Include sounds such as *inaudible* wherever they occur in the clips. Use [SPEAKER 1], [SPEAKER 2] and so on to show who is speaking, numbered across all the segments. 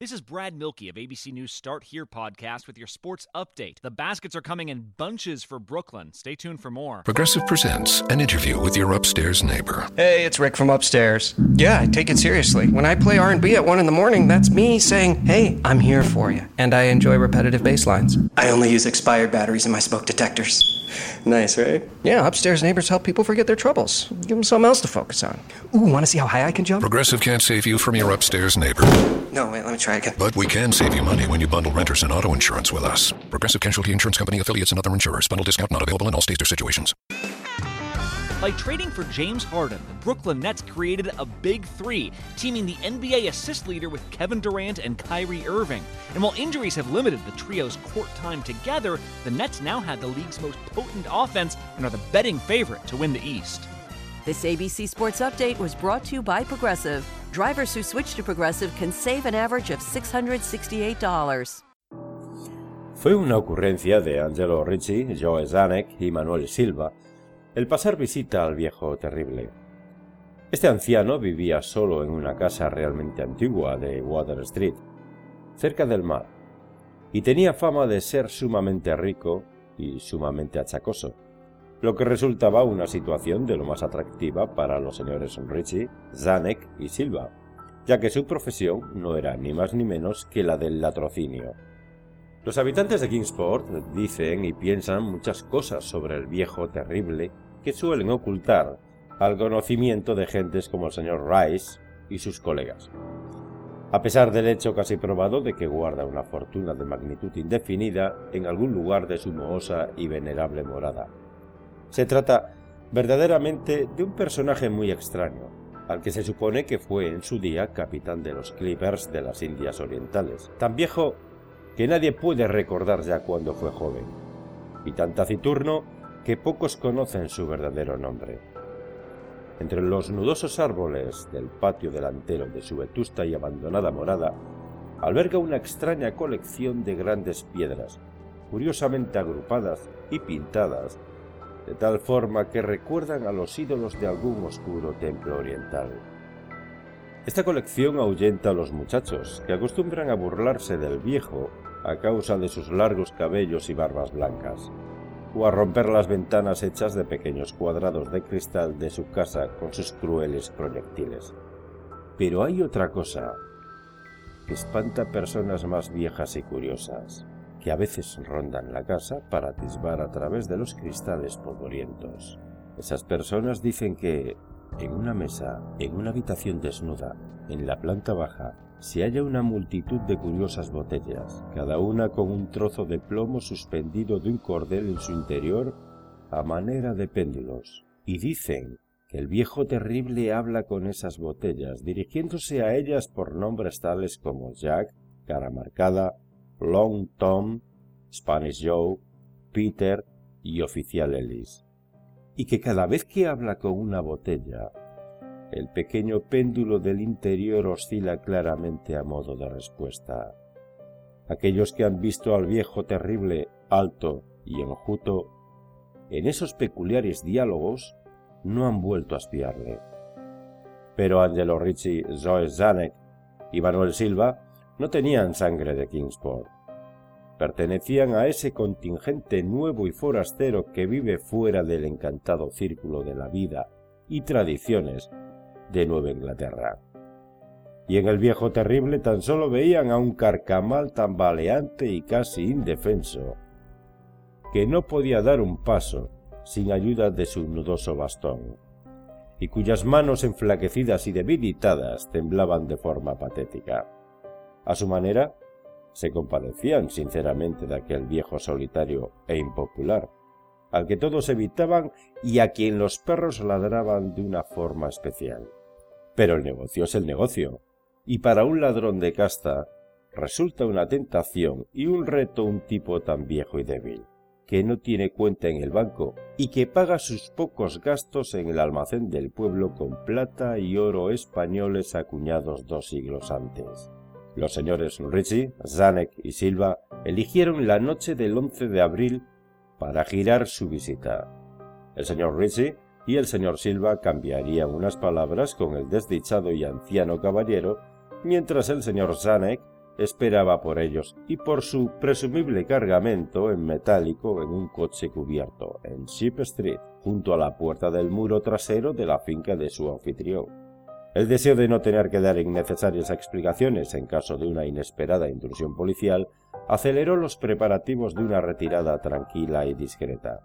[SPEAKER 1] This is Brad Milkey of ABC News Start Here podcast with your sports update. The baskets are coming in bunches for Brooklyn. Stay tuned for more.
[SPEAKER 2] Progressive presents an interview with your upstairs neighbor.
[SPEAKER 3] Hey, it's Rick from upstairs. Yeah, I take it seriously. When I play R&B at 1 in the morning, that's me saying, "Hey, I'm here for you." And I enjoy repetitive bass lines. I only use expired batteries in my smoke detectors. Nice, right? Yeah, upstairs neighbors help people forget their troubles. Give them something else to focus on. Ooh, want to see how high I can jump?
[SPEAKER 2] Progressive can't save you from your upstairs neighbor,
[SPEAKER 3] No, wait, let me try again.
[SPEAKER 2] but we can save you money when you bundle renters and auto insurance with us. Progressive Casualty Insurance Company affiliates and other insurers. Bundle discount not available in all states or situations.
[SPEAKER 1] By trading for James Harden, the Brooklyn Nets created a big three, teaming the NBA assist leader with Kevin Durant and Kyrie Irving. And while injuries have limited the trio's court time together, the Nets now have the league's most potent offense and are the betting favorite to win the East.
[SPEAKER 4] This ABC Sports Update was brought to you by Progressive. Drivers who switch to Progressive can save an average of $668.
[SPEAKER 5] Fue una ocurrencia de Angelo Ricci, Joe Zanek y Manuel Silva el pasar visita al viejo terrible. Este anciano vivía solo en una casa realmente antigua de Water Street, cerca del mar, y tenía fama de ser sumamente rico y sumamente achacoso, lo que resultaba una situación de lo más atractiva para los señores Ricci, Zanek y Silva, ya que su profesión no era ni más ni menos que la del latrocinio. Los habitantes de Kingsport dicen y piensan muchas cosas sobre el viejo terrible que suelen ocultar al conocimiento de gentes como el señor Rice y sus colegas. A pesar del hecho casi probado de que guarda una fortuna de magnitud indefinida en algún lugar de su mohosa y venerable morada. Se trata verdaderamente de un personaje muy extraño, al que se supone que fue en su día capitán de los Clippers de las Indias Orientales, tan viejo que nadie puede recordar ya cuando fue joven, y tan taciturno que pocos conocen su verdadero nombre. Entre los nudosos árboles del patio delantero de su vetusta y abandonada morada, alberga una extraña colección de grandes piedras, curiosamente agrupadas y pintadas, de tal forma que recuerdan a los ídolos de algún oscuro templo oriental. Esta colección ahuyenta a los muchachos, que acostumbran a burlarse del viejo a causa de sus largos cabellos y barbas blancas, o a romper las ventanas hechas de pequeños cuadrados de cristal de su casa con sus crueles proyectiles. Pero hay otra cosa que espanta personas más viejas y curiosas, que a veces rondan la casa para atisbar a través de los cristales polvorientos. Esas personas dicen que, en una mesa, en una habitación desnuda, en la planta baja, se halla una multitud de curiosas botellas, cada una con un trozo de plomo suspendido de un cordel en su interior a manera de péndulos, y dicen que el viejo terrible habla con esas botellas, dirigiéndose a ellas por nombres tales como Jack, cara marcada, Long Tom, Spanish Joe, Peter y Oficial Ellis, y que cada vez que habla con una botella, el pequeño péndulo del interior oscila claramente a modo de respuesta. Aquellos que han visto al viejo terrible, alto y enjuto, en esos peculiares diálogos no han vuelto a espiarle. Pero Angelo Ricci, Zoe Zanek y Manuel Silva no tenían sangre de Kingsport. Pertenecían a ese contingente nuevo y forastero que vive fuera del encantado círculo de la vida y tradiciones de Nueva Inglaterra. Y en el viejo terrible tan solo veían a un carcamal tambaleante y casi indefenso, que no podía dar un paso sin ayuda de su nudoso bastón, y cuyas manos enflaquecidas y debilitadas temblaban de forma patética. A su manera, se compadecían sinceramente de aquel viejo solitario e impopular, al que todos evitaban y a quien los perros ladraban de una forma especial. Pero el negocio es el negocio, y para un ladrón de casta resulta una tentación y un reto un tipo tan viejo y débil, que no tiene cuenta en el banco y que paga sus pocos gastos en el almacén del pueblo con plata y oro españoles acuñados dos siglos antes. Los señores Ritchie, Zanek y Silva eligieron la noche del 11 de abril para girar su visita. El señor Ritchie y el señor Silva cambiarían unas palabras con el desdichado y anciano caballero, mientras el señor Zanek esperaba por ellos y por su presumible cargamento en metálico en un coche cubierto en Ship Street, junto a la puerta del muro trasero de la finca de su anfitrión. El deseo de no tener que dar innecesarias explicaciones en caso de una inesperada intrusión policial aceleró los preparativos de una retirada tranquila y discreta.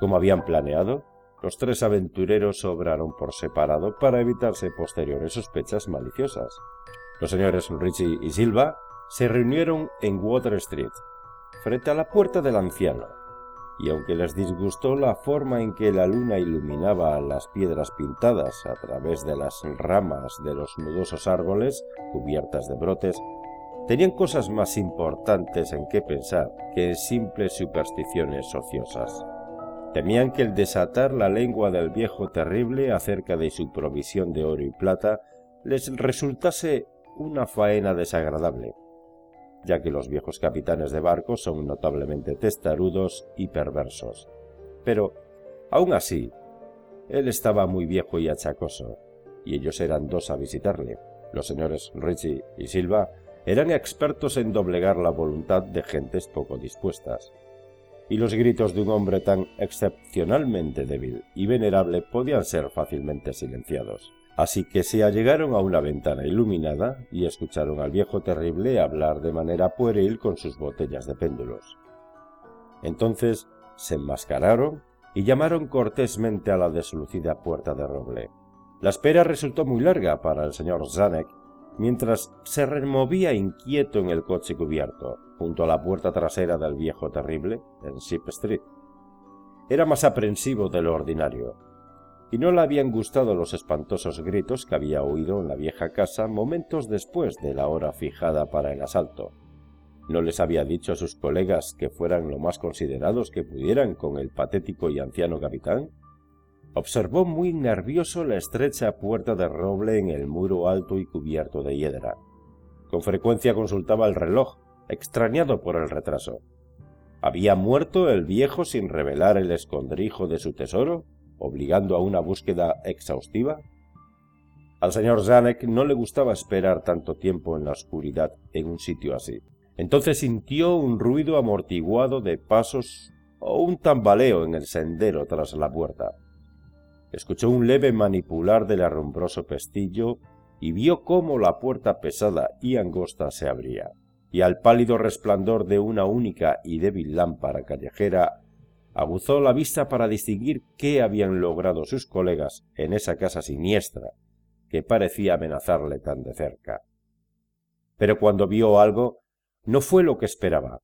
[SPEAKER 5] Como habían planeado, los tres aventureros obraron por separado para evitarse posteriores sospechas maliciosas. Los señores Richie y Silva se reunieron en Water Street, frente a la puerta del anciano, y aunque les disgustó la forma en que la luna iluminaba las piedras pintadas a través de las ramas de los nudosos árboles cubiertas de brotes, tenían cosas más importantes en qué pensar que en simples supersticiones ociosas. Temían que el desatar la lengua del viejo terrible acerca de su provisión de oro y plata les resultase una faena desagradable, ya que los viejos capitanes de barcos son notablemente testarudos y perversos. Pero, aun así, él estaba muy viejo y achacoso, y ellos eran dos a visitarle. Los señores Richie y Silva eran expertos en doblegar la voluntad de gentes poco dispuestas, y los gritos de un hombre tan excepcionalmente débil y venerable podían ser fácilmente silenciados. Así que se allegaron a una ventana iluminada y escucharon al viejo terrible hablar de manera pueril con sus botellas de péndulos. Entonces se enmascararon y llamaron cortésmente a la deslucida puerta de roble. La espera resultó muy larga para el señor Zanek, mientras se removía inquieto en el coche cubierto, junto a la puerta trasera del viejo terrible, en Ship Street. Era más aprensivo de lo ordinario, y no le habían gustado los espantosos gritos que había oído en la vieja casa momentos después de la hora fijada para el asalto. No les había dicho a sus colegas que fueran lo más considerados que pudieran con el patético y anciano capitán. Observó muy nervioso la estrecha puerta de roble en el muro alto y cubierto de hiedra. Con frecuencia consultaba el reloj, extrañado por el retraso. ¿Había muerto el viejo sin revelar el escondrijo de su tesoro? Obligando a una búsqueda exhaustiva? Al señor Zanek no le gustaba esperar tanto tiempo en la oscuridad en un sitio así. Entonces sintió un ruido amortiguado de pasos o un tambaleo en el sendero tras la puerta. Escuchó un leve manipular del arrumbroso pestillo y vio cómo la puerta pesada y angosta se abría, y al pálido resplandor de una única y débil lámpara callejera aguzó la vista para distinguir qué habían logrado sus colegas en esa casa siniestra que parecía amenazarle tan de cerca. Pero cuando vio algo, no fue lo que esperaba,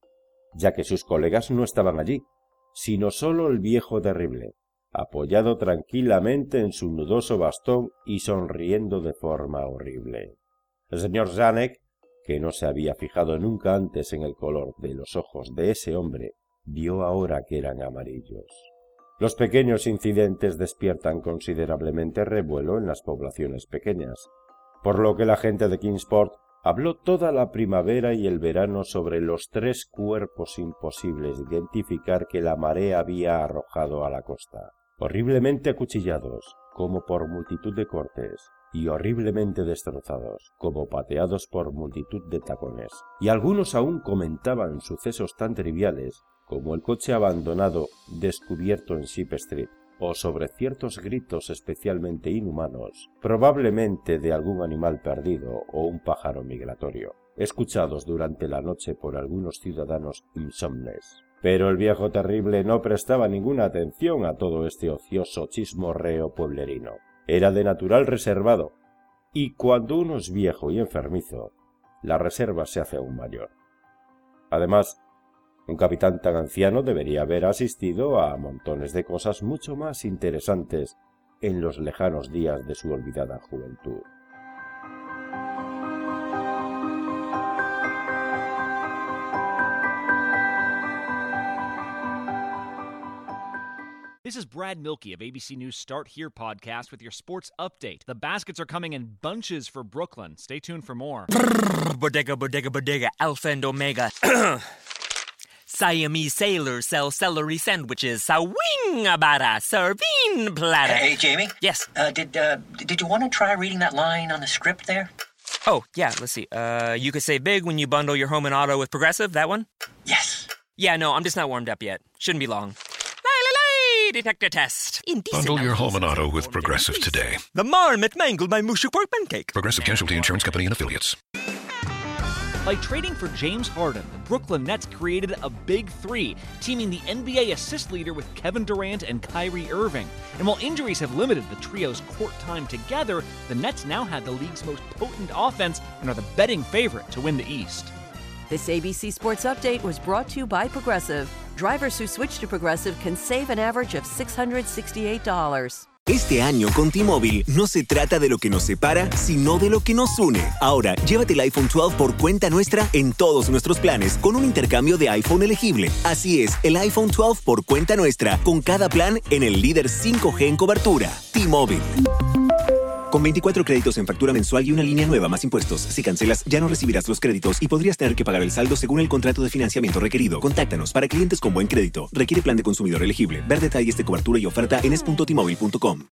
[SPEAKER 5] ya que sus colegas no estaban allí, sino sólo el viejo terrible, apoyado tranquilamente en su nudoso bastón y sonriendo de forma horrible. El señor Zanek, que no se había fijado nunca antes en el color de los ojos de ese hombre vio ahora que eran amarillos. Los pequeños incidentes despiertan considerablemente revuelo en las poblaciones pequeñas, por lo que la gente de Kingsport habló toda la primavera y el verano sobre los tres cuerpos imposibles de identificar que la marea había arrojado a la costa, horriblemente acuchillados, como por multitud de cortes, y horriblemente destrozados, como pateados por multitud de tacones. Y algunos aún comentaban sucesos tan triviales como el coche abandonado descubierto en Ship Street, o sobre ciertos gritos especialmente inhumanos, probablemente de algún animal perdido o un pájaro migratorio, escuchados durante la noche por algunos ciudadanos insomnes. Pero el viejo terrible no prestaba ninguna atención a todo este ocioso chismorreo pueblerino. Era de natural reservado, y cuando uno es viejo y enfermizo, la reserva se hace aún mayor. Además, un capitán tan anciano debería haber asistido a montones de cosas mucho más interesantes en los lejanos días de su olvidada juventud.
[SPEAKER 1] This is Brad Milkey of ABC News Start Here podcast with your sports update. The baskets are coming in bunches for Brooklyn. Stay tuned for more.
[SPEAKER 6] bodega, bodega, bodega, alpha and omega. *clears throat* Siamese sailors sell celery sandwiches. Sawing serving platter.
[SPEAKER 7] Hey, Jamie.
[SPEAKER 6] Yes.
[SPEAKER 7] Uh, did uh, did you want to try reading that line on the script there?
[SPEAKER 6] Oh, yeah, let's see. Uh, you could save big when you bundle your home and auto with Progressive, that one?
[SPEAKER 7] Yes.
[SPEAKER 6] Yeah, no, I'm just not warmed up yet. Shouldn't be long. Lay, detector test. Indecent
[SPEAKER 2] Bundle your home and auto with Progressive today.
[SPEAKER 6] The marmot mangled my mushu pork pancake.
[SPEAKER 2] Progressive Casualty Insurance Company and Affiliates.
[SPEAKER 1] By trading for James Harden, the Brooklyn Nets created a big three, teaming the NBA assist leader with Kevin Durant and Kyrie Irving. And while injuries have limited the trio's court time together, the Nets now have the league's most potent offense and are the betting favorite to win the East.
[SPEAKER 4] This ABC Sports Update was brought to you by Progressive. Drivers who switch to Progressive can save an average of $668.
[SPEAKER 8] Este año con T-Mobile no se trata de lo que nos separa, sino de lo que nos une. Ahora, llévate el iPhone 12 por cuenta nuestra en todos nuestros planes con un intercambio de iPhone elegible. Así es, el iPhone 12 por cuenta nuestra, con cada plan en el líder 5G en cobertura. T-Mobile. Con 24 créditos en factura mensual y una línea nueva más impuestos. Si cancelas, ya no recibirás los créditos y podrías tener que pagar el saldo según el contrato de financiamiento requerido. Contáctanos para clientes con buen crédito. Requiere plan de consumidor elegible. Ver detalles de cobertura y oferta en es.tmobile.com.